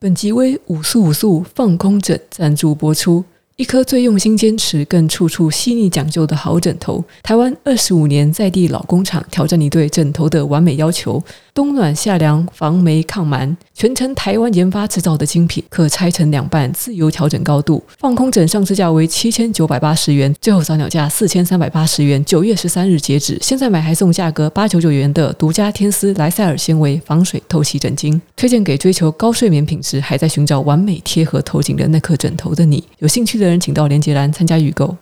本集为五速五速放空枕赞助播出。一颗最用心坚持、更处处细腻讲究的好枕头，台湾二十五年在地老工厂，挑战你对枕头的完美要求。冬暖夏凉，防霉抗螨，全程台湾研发制造的精品，可拆成两半，自由调整高度。放空枕上市价为七千九百八十元，最后早鸟价四千三百八十元，九月十三日截止。现在买还送价格八九九元的独家天丝莱赛尔纤维防水透气枕巾，推荐给追求高睡眠品质，还在寻找完美贴合头颈的那颗枕头的你。有兴趣的人，请到连接栏参加预购。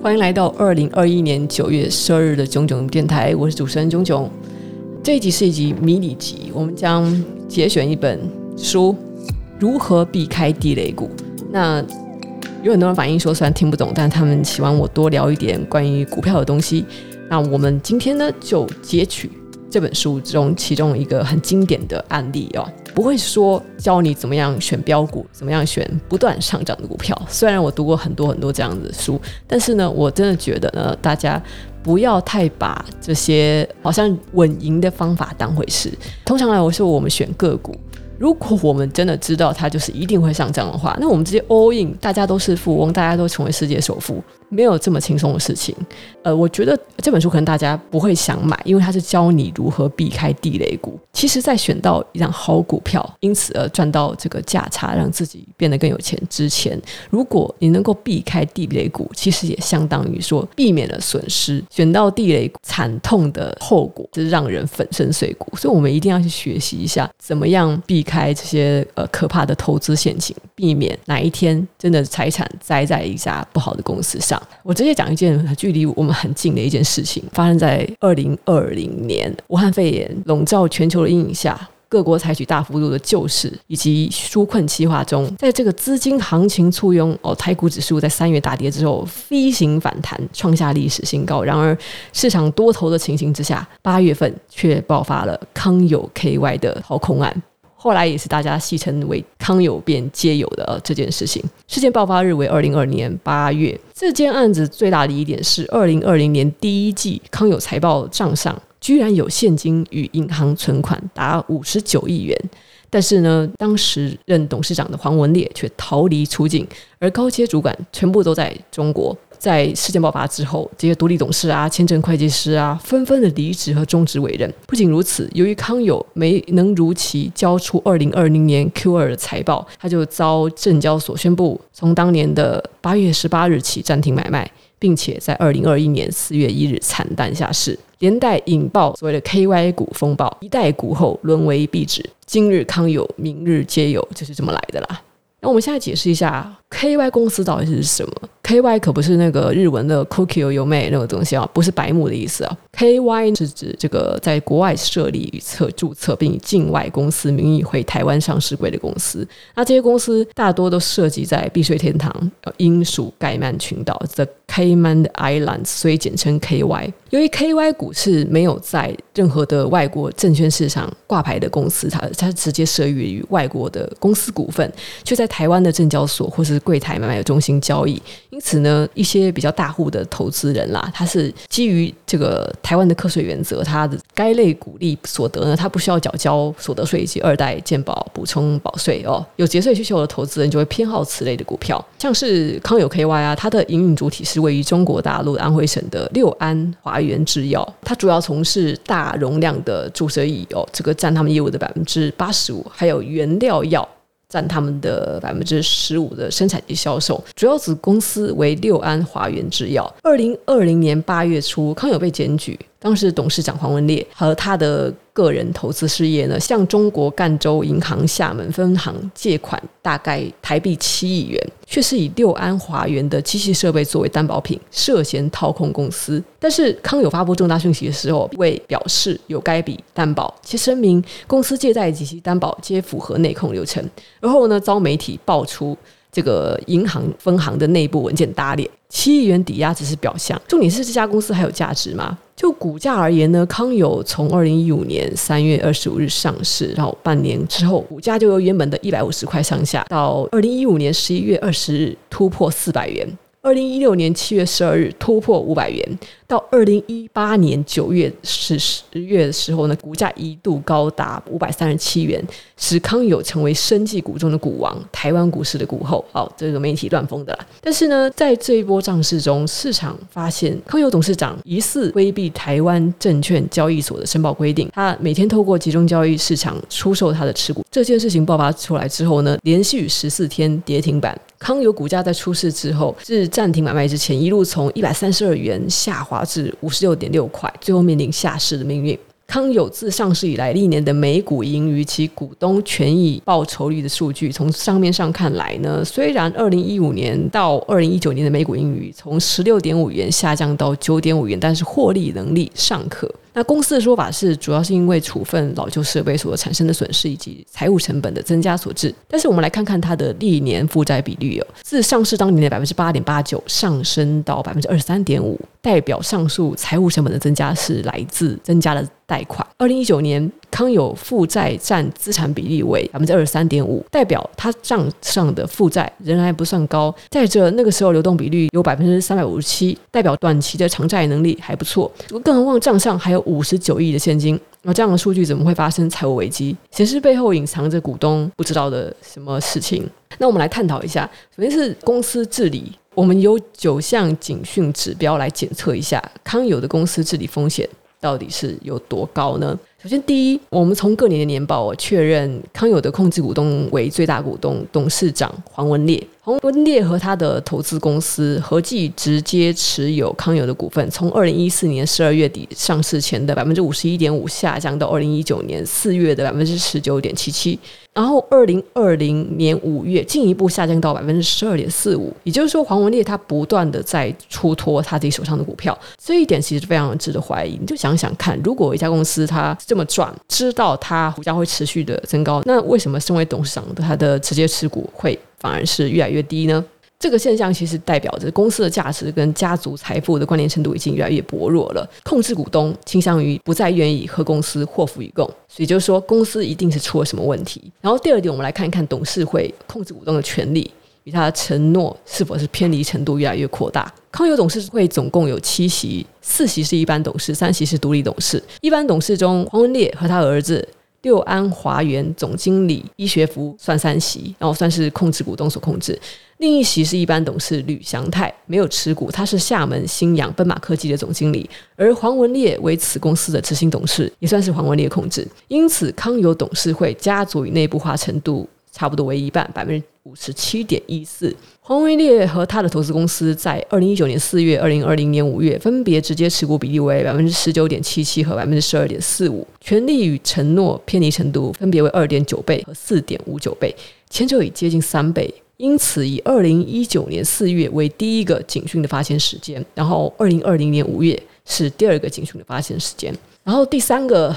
欢迎来到二零二一年九月十二日的炯炯电台，我是主持人炯炯。这一集是一集迷你集，我们将节选一本书《如何避开地雷股》。那有很多人反映说，虽然听不懂，但他们希望我多聊一点关于股票的东西。那我们今天呢，就截取这本书中其中一个很经典的案例哦。不会说教你怎么样选标股，怎么样选不断上涨的股票。虽然我读过很多很多这样子的书，但是呢，我真的觉得呢，大家不要太把这些好像稳赢的方法当回事。通常来说，我们选个股。如果我们真的知道它就是一定会上涨的话，那我们直接 all in，大家都是富翁，大家都成为世界首富，没有这么轻松的事情。呃，我觉得这本书可能大家不会想买，因为它是教你如何避开地雷股。其实，在选到一张好股票，因此而赚到这个价差，让自己变得更有钱之前，如果你能够避开地雷股，其实也相当于说避免了损失。选到地雷股，惨痛的后果就是让人粉身碎骨。所以，我们一定要去学习一下，怎么样避开这些呃可怕的投资陷阱，避免哪一天真的财产栽在一家不好的公司上。我直接讲一件距离我们很近的一件事情，发生在二零二零年，武汉肺炎笼罩全球的阴影下，各国采取大幅度的救市以及纾困计划中，在这个资金行情簇拥哦，台股指数在三月大跌之后飞行反弹，创下历史新高。然而，市场多头的情形之下，八月份却爆发了康友 KY 的掏空案。后来也是大家戏称为“康有变街友”的这件事情。事件爆发日为二零二年八月。这件案子最大的疑点是，二零二零年第一季康友财报账上居然有现金与银行存款达五十九亿元，但是呢，当时任董事长的黄文烈却逃离出境，而高阶主管全部都在中国。在事件爆发之后，这些独立董事啊、签证会计师啊，纷纷的离职和终止委任。不仅如此，由于康友没能如期交出二零二零年 Q 二的财报，他就遭证交所宣布从当年的八月十八日起暂停买卖，并且在二零二一年四月一日惨淡下市，连带引爆所谓的 KY 股风暴，一代股后沦为壁纸。今日康友，明日皆友，就是这么来的啦。那我们现在解释一下 KY 公司到底是什么。KY 可不是那个日文的 Kokyo Yome 那个东西啊，不是白目的意思啊。KY 是指这个在国外设立与册注册，并以境外公司名义回台湾上市柜的公司。那这些公司大多都涉及在避税天堂英属盖曼群岛 The Cayman Islands，所以简称 KY。由于 KY 股是没有在任何的外国证券市场挂牌的公司，它它直接设于外国的公司股份，却在台湾的证交所或是柜台买卖中心交易。因此呢，一些比较大户的投资人啦，他是基于这个台湾的课税原则，他的该类股利所得呢，他不需要缴交所得税以及二代健保补充保税哦。有节税需求的投资人就会偏好此类的股票，像是康友 KY 啊，它的营运主体是位于中国大陆安徽省的六安华源制药，它主要从事大容量的注射液哦，这个占他们业务的百分之八十五，还有原料药。占他们的百分之十五的生产及销售，主要子公司为六安华源制药。二零二零年八月初，康友被检举。当时董事长黄文烈和他的个人投资事业呢，向中国赣州银行厦门分行借款大概台币七亿元，却是以六安华源的机器设备作为担保品，涉嫌掏空公司。但是康友发布重大讯息的时候，未表示有该笔担保，其声明公司借贷及其担保皆符合内控流程。而后呢，遭媒体爆出这个银行分行的内部文件打脸，七亿元抵押只是表象，重点是这家公司还有价值吗？就股价而言呢，康友从二零一五年三月二十五日上市，然后半年之后，股价就由原本的一百五十块上下，到二零一五年十一月二十日突破四百元。二零一六年七月十二日突破五百元，到二零一八年九月十十月的时候呢，股价一度高达五百三十七元，使康友成为生技股中的股王，台湾股市的股后。好，这个媒体乱封的啦。但是呢，在这一波涨势中，市场发现康友董事长疑似规避台湾证券交易所的申报规定，他每天透过集中交易市场出售他的持股。这件事情爆发出来之后呢，连续十四天跌停板。康友股价在出事之后，至暂停买卖之前，一路从一百三十二元下滑至五十六点六块，最后面临下市的命运。康友自上市以来历年的每股盈余及股东权益报酬率的数据，从账面上看来呢，虽然二零一五年到二零一九年的每股盈余从十六点五元下降到九点五元，但是获利能力尚可。那公司的说法是，主要是因为处分老旧设备所产生的损失以及财务成本的增加所致。但是我们来看看它的历年负债比率哦，自上市当年的百分之八点八九上升到百分之二十三点五，代表上述财务成本的增加是来自增加了贷款。二零一九年。康友负债占资产比例为百分之二十三点五，代表他账上的负债仍然不算高。再者，那个时候流动比率有百分之三百五十七，代表短期的偿债能力还不错。更何况账上还有五十九亿的现金，那这样的数据怎么会发生财务危机？显示背后隐藏着股东不知道的什么事情。那我们来探讨一下，首先是公司治理，我们有九项警讯指标来检测一下康友的公司治理风险到底是有多高呢？首先，第一，我们从各年的年报确认，康友的控制股东为最大股东董事长黄文烈。黄文烈和他的投资公司合计直接持有康友的股份，从二零一四年十二月底上市前的百分之五十一点五下降到二零一九年四月的百分之十九点七七，然后二零二零年五月进一步下降到百分之十二点四五。也就是说，黄文烈他不断的在出脱他自己手上的股票，这一点其实非常值得怀疑。你就想想看，如果一家公司它这么赚，知道它股价会持续的增高，那为什么身为董事长的他的直接持股会？反而是越来越低呢？这个现象其实代表着公司的价值跟家族财富的关联程度已经越来越薄弱了。控制股东倾向于不再愿意和公司祸福与共，所以就是说公司一定是出了什么问题。然后第二点，我们来看一看董事会控制股东的权利与他的承诺是否是偏离程度越来越扩大。康友董事会总共有七席，四席是一般董事，三席是独立董事。一般董事中，黄文烈和他儿子。六安华源总经理医学服算三席，然后算是控制股东所控制。另一席是一般董事吕祥泰，没有持股，他是厦门新阳奔马科技的总经理。而黄文烈为此公司的执行董事，也算是黄文烈控制。因此，康友董事会家族与内部化程度差不多为一半，百分之五十七点一四。黄维烈和他的投资公司在二零一九年四月、二零二零年五月分别直接持股比例为百分之十九点七七和百分之十二点四五，权利与承诺偏离程度分别为二点九倍和四点五九倍，前者已接近三倍。因此，以二零一九年四月为第一个警讯的发现时间，然后二零二零年五月是第二个警讯的发现时间，然后第三个。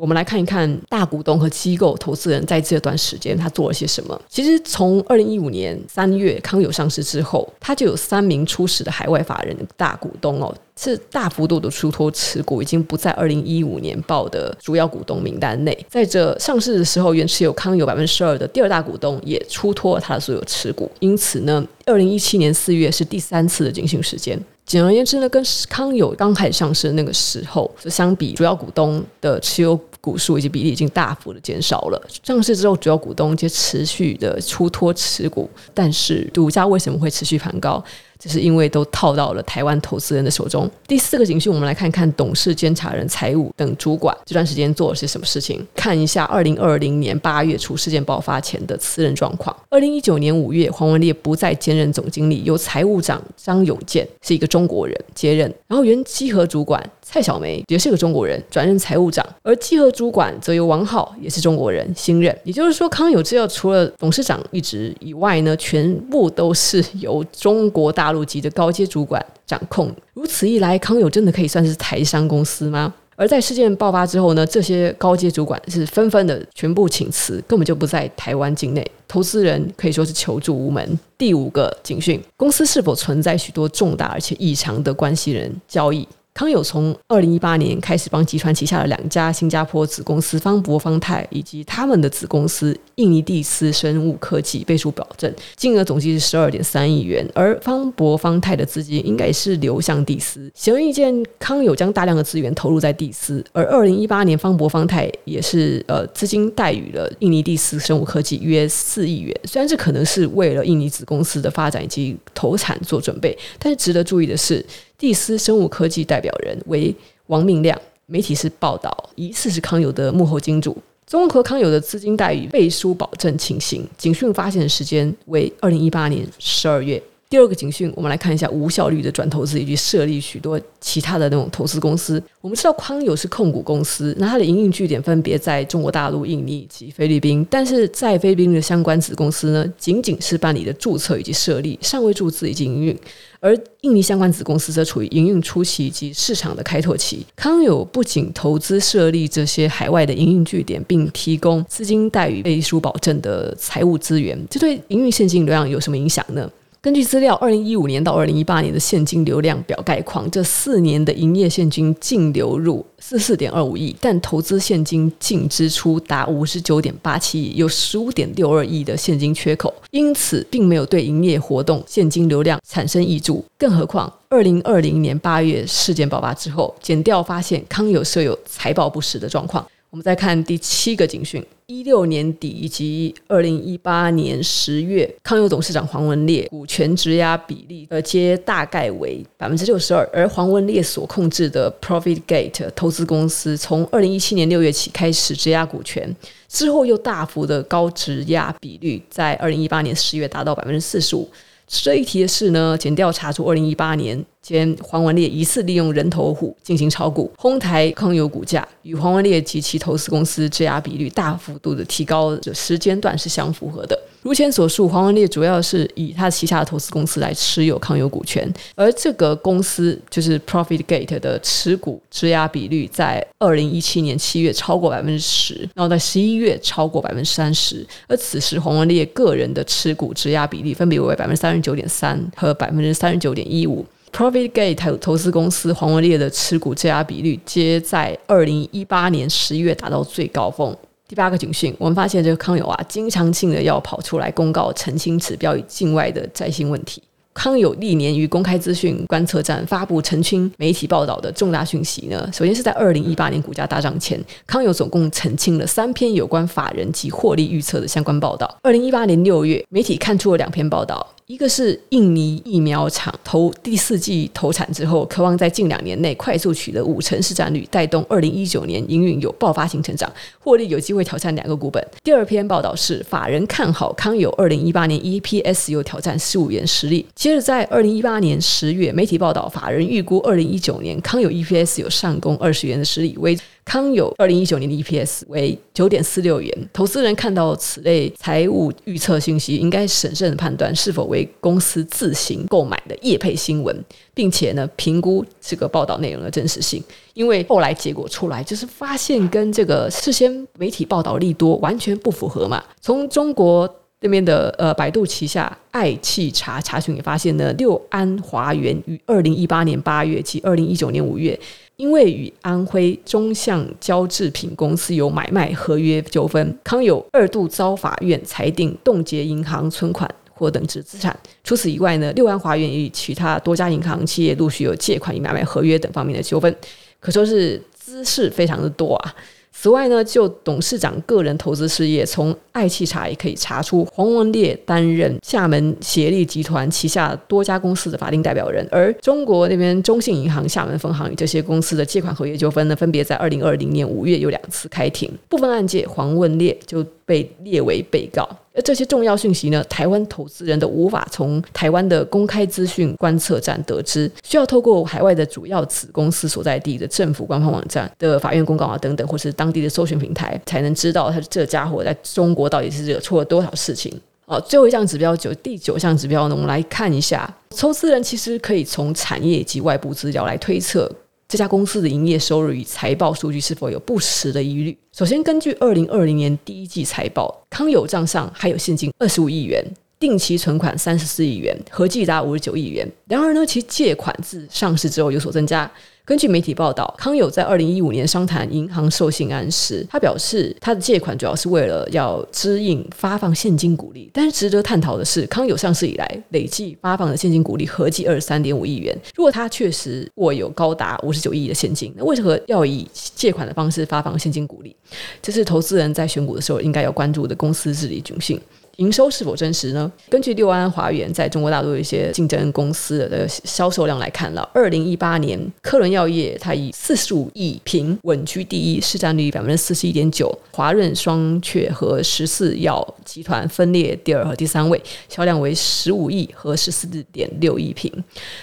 我们来看一看大股东和机构投资人在这段时间他做了些什么。其实从二零一五年三月康友上市之后，他就有三名初始的海外法人大股东哦，是大幅度的出脱持股，已经不在二零一五年报的主要股东名单内。在这上市的时候，原持有康友百分之十二的第二大股东也出脱了他的所有持股。因此呢，二零一七年四月是第三次的进行时间。简而言之呢，跟康友刚开始上市的那个时候就相比，主要股东的持有。股数以及比例已经大幅的减少了。上市之后，主要股东皆持续的出脱持股，但是股价为什么会持续盘高？就是因为都套到了台湾投资人的手中。第四个警讯，我们来看看董事、监察人、财务等主管这段时间做了些什么事情。看一下二零二零年八月初事件爆发前的辞任状况。二零一九年五月，黄文烈不再兼任总经理，由财务长张永健是一个中国人接任。然后原稽核主管蔡小梅也是个中国人转任财务长，而稽核主管则由王浩也是中国人新任。也就是说，康有制药除了董事长一职以外呢，全部都是由中国大。大陆籍的高阶主管掌控，如此一来，康友真的可以算是台商公司吗？而在事件爆发之后呢，这些高阶主管是纷纷的全部请辞，根本就不在台湾境内，投资人可以说是求助无门。第五个警讯：公司是否存在许多重大而且异常的关系人交易？康友从二零一八年开始帮集团旗下的两家新加坡子公司方博方泰以及他们的子公司印尼蒂斯生物科技背书保证，金额总计是十二点三亿元。而方博方泰的资金应该是流向蒂斯，显而易见，康友将大量的资源投入在蒂斯。而二零一八年，方博方泰也是呃资金贷予了印尼蒂斯生物科技约四亿元。虽然这可能是为了印尼子公司的发展以及投产做准备，但是值得注意的是。蒂斯生物科技代表人为王明亮，媒体是报道疑似是康友的幕后金主。综合康友的资金待遇背书保证情形，警讯发现的时间为二零一八年十二月。第二个警讯，我们来看一下无效率的转投资以及设立许多其他的那种投资公司。我们知道康友是控股公司，那它的营运据点分别在中国大陆、印尼以及菲律宾，但是在菲律宾的相关子公司呢，仅仅是办理的注册以及设立，尚未注资以及营运。而印尼相关子公司则处于营运初期以及市场的开拓期。康友不仅投资设立这些海外的营运据点，并提供资金待遇背书保证的财务资源，这对营运现金流量有什么影响呢？根据资料，二零一五年到二零一八年的现金流量表概况，这四年的营业现金净流入四四点二五亿，但投资现金净支出达五十九点八七亿，有十五点六二亿的现金缺口，因此并没有对营业活动现金流量产生挹注。更何况，二零二零年八月事件爆发之后，检调发现康友设有财报不实的状况。我们再看第七个警讯：一六年底以及二零一八年十月，康友董事长黄文烈股权质押比例呃，皆大概为百分之六十二。而黄文烈所控制的 ProfitGate 投资公司，从二零一七年六月起开始质押股权，之后又大幅的高质押比率，在二零一八年十月达到百分之四十五。值得一提的是呢，检调查出二零一八年间，黄文烈疑似利用人头户进行炒股，哄抬康友股价，与黄文烈及其投资公司质押比率大幅度的提高的时间段是相符合的。如前所述，黄文烈主要是以他旗下的投资公司来持有康友股权，而这个公司就是 ProfitGate 的持股质押比率在二零一七年七月超过百分之十，然后在十一月超过百分之三十，而此时黄文烈个人的持股质押比例分别为百分之三十九点三和百分之三十九点一五。ProfitGate 投资公司黄文烈的持股质押比率皆在二零一八年十一月达到最高峰。第八个警讯，我们发现这个康友啊，经常性的要跑出来公告澄清指标与境外的债信问题。康友历年于公开资讯观测站发布澄清媒体报道的重大讯息呢，首先是在二零一八年股价大涨前，康友总共澄清了三篇有关法人及获利预测的相关报道。二零一八年六月，媒体看出了两篇报道。一个是印尼疫苗厂投第四季投产之后，渴望在近两年内快速取得五成市占率，带动二零一九年营运有爆发性成长，获利有机会挑战两个股本。第二篇报道是法人看好康友二零一八年 EPS 有挑战十五元实力。接着在二零一八年十月，媒体报道法人预估二零一九年康友 EPS 有上攻二十元的实力，为。康友二零一九年的 EPS 为九点四六元，投资人看到此类财务预测信息，应该审慎判断是否为公司自行购买的业配新闻，并且呢评估这个报道内容的真实性。因为后来结果出来，就是发现跟这个事先媒体报道利多完全不符合嘛。从中国那边的呃百度旗下爱企查查询也发现呢，六安华源于二零一八年八月及二零一九年五月。因为与安徽中橡胶制品公司有买卖合约纠纷，康有二度遭法院裁定冻结银行存款或等值资产。除此以外呢，六安华源与其他多家银行企业陆续有借款与买卖合约等方面的纠纷，可说是姿事非常的多啊。此外呢，就董事长个人投资事业，从爱企查也可以查出，黄文烈担任厦门协力集团旗下多家公司的法定代表人，而中国那边中信银行厦门分行与这些公司的借款合约纠纷呢，分别在二零二零年五月有两次开庭，部分案件黄文烈就被列为被告。而这些重要讯息呢，台湾投资人都无法从台湾的公开资讯观测站得知，需要透过海外的主要子公司所在地的政府官方网站的法院公告啊等等，或是当地的搜寻平台，才能知道他这家伙在中国到底是惹出了多少事情。好，最后一项指标九，第九项指标呢，我们来看一下，投资人其实可以从产业及外部资料来推测。这家公司的营业收入与财报数据是否有不实的疑虑？首先，根据二零二零年第一季财报，康友账上还有现金二十五亿元，定期存款三十四亿元，合计达五十九亿元。然而呢，其借款自上市之后有所增加。根据媒体报道，康友在二零一五年商谈银行授信案时，他表示他的借款主要是为了要支应发放现金股利。但是值得探讨的是，康友上市以来累计发放的现金股利合计二十三点五亿元。如果他确实握有高达五十九亿的现金，那为何要以借款的方式发放现金股利？这是投资人在选股的时候应该要关注的公司治理窘境。营收是否真实呢？根据六安华元在中国大陆一些竞争公司的销售量来看了，二零一八年科伦药业它以四十五亿瓶稳居第一，市占率百分之四十一点九。华润双雀和十四药集团分列第二和第三位，销量为十五亿和十四点六亿瓶，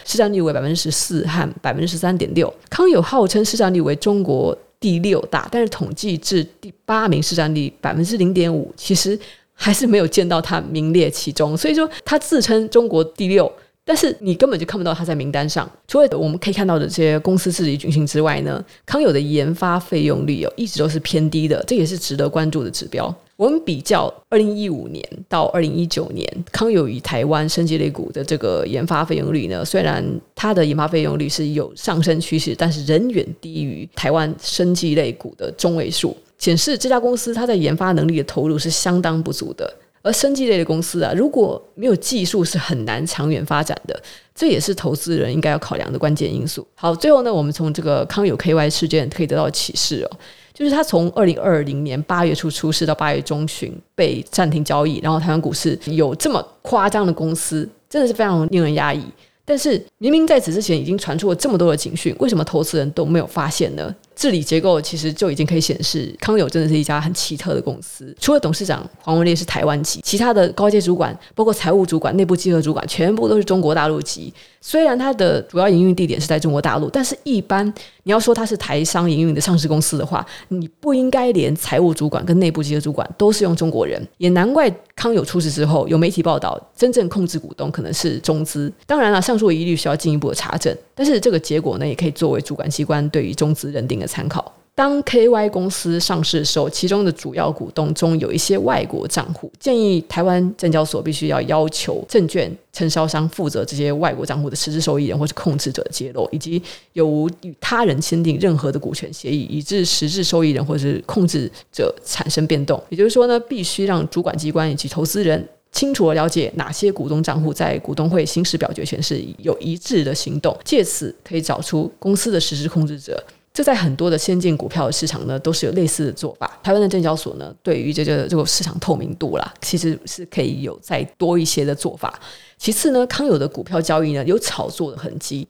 市占率为百分之十四和百分之十三点六。康友号称市占率为中国第六大，但是统计至第八名，市占率百分之零点五，其实。还是没有见到他名列其中，所以说他自称中国第六，但是你根本就看不到他在名单上。除了我们可以看到的这些公司治理军训之外呢，康友的研发费用率哦一直都是偏低的，这也是值得关注的指标。我们比较二零一五年到二零一九年，康友与台湾生技类股的这个研发费用率呢，虽然它的研发费用率是有上升趋势，但是仍远低于台湾生技类股的中位数。显示这家公司它在研发能力的投入是相当不足的，而生技类的公司啊，如果没有技术是很难长远发展的，这也是投资人应该要考量的关键因素。好，最后呢，我们从这个康友 KY 事件可以得到启示哦，就是它从二零二零年八月初出事到八月中旬被暂停交易，然后台湾股市有这么夸张的公司，真的是非常令人压抑。但是明明在此之前已经传出了这么多的警讯，为什么投资人都没有发现呢？治理结构其实就已经可以显示，康友真的是一家很奇特的公司。除了董事长黄文烈是台湾籍，其他的高阶主管，包括财务主管、内部稽核主管，全部都是中国大陆籍。虽然它的主要营运地点是在中国大陆，但是一般你要说它是台商营运的上市公司的话，你不应该连财务主管跟内部稽核主管都是用中国人。也难怪康友出事之后，有媒体报道，真正控制股东可能是中资。当然了，上述疑虑需要进一步的查证，但是这个结果呢，也可以作为主管机关对于中资认定的参考。当 KY 公司上市的时候，其中的主要股东中有一些外国账户，建议台湾证交所必须要要求证券承销商负责这些外国账户的实质受益人或是控制者的揭露，以及有无与他人签订任何的股权协议，以致实质受益人或是控制者产生变动。也就是说呢，必须让主管机关以及投资人清楚地了解哪些股东账户在股东会行使表决权时有一致的行动，借此可以找出公司的实质控制者。这在很多的先进股票的市场呢，都是有类似的做法。台湾的证交所呢，对于这个这个市场透明度啦，其实是可以有再多一些的做法。其次呢，康友的股票交易呢，有炒作的痕迹。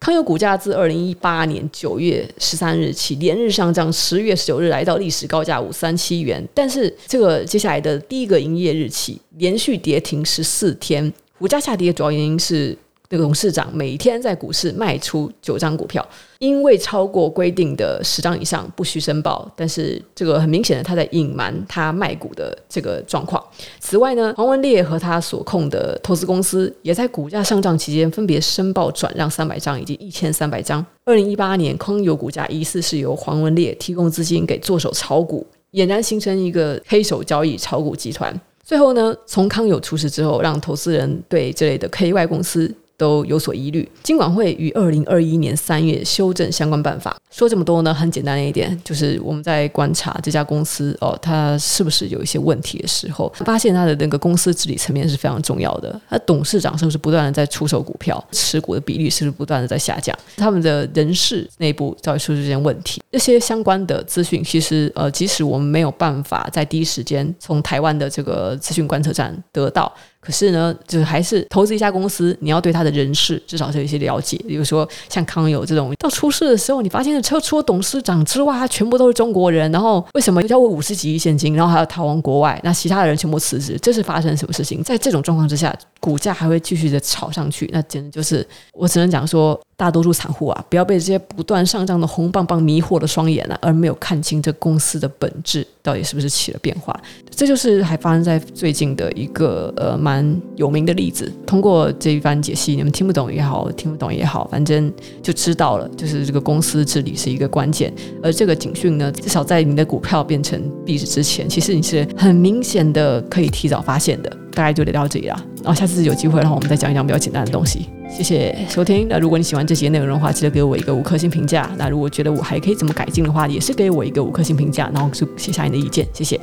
康友股价自二零一八年九月十三日起连日上涨，十月十九日来到历史高价五三七元。但是这个接下来的第一个营业日起，连续跌停十四天。股价下跌的主要原因是。那个董事长每天在股市卖出九张股票，因为超过规定的十张以上不需申报。但是这个很明显的，他在隐瞒他卖股的这个状况。此外呢，黄文烈和他所控的投资公司也在股价上涨期间分别申报转让三百张以及一千三百张。二零一八年，康友股价疑似是由黄文烈提供资金给作手炒股，俨然形成一个黑手交易炒股集团。最后呢，从康友出事之后，让投资人对这类的 KY 公司。都有所疑虑。金管会于二零二一年三月修正相关办法。说这么多呢，很简单的一点，就是我们在观察这家公司哦，它是不是有一些问题的时候，发现它的那个公司治理层面是非常重要的。它董事长是不是不断的在出售股票，持股的比例是不是不断的在下降？他们的人事内部到底出现问题？这些相关的资讯，其实呃，即使我们没有办法在第一时间从台湾的这个资讯观测站得到。可是呢，就是还是投资一家公司，你要对他的人事至少是有一些了解。比如说像康友这种，到出事的时候，你发现车除了董事长之外，他全部都是中国人。然后为什么要为五十几亿现金，然后还要逃亡国外？那其他的人全部辞职，这是发生什么事情？在这种状况之下，股价还会继续的炒上去，那简直就是我只能讲说。大多数散户啊，不要被这些不断上涨的红棒棒迷惑了双眼啊，而没有看清这公司的本质到底是不是起了变化。这就是还发生在最近的一个呃蛮有名的例子。通过这一番解析，你们听不懂也好，听不懂也好，反正就知道了，就是这个公司治理是一个关键。而这个警讯呢，至少在你的股票变成币值之前，其实你是很明显的可以提早发现的。大概就聊到这里了。然后下次有机会的话，我们再讲一讲比较简单的东西。谢谢收听。那如果你喜欢这些内容的话，记得给我一个五颗星评价。那如果觉得我还可以怎么改进的话，也是给我一个五颗星评价，然后就写下你的意见。谢谢。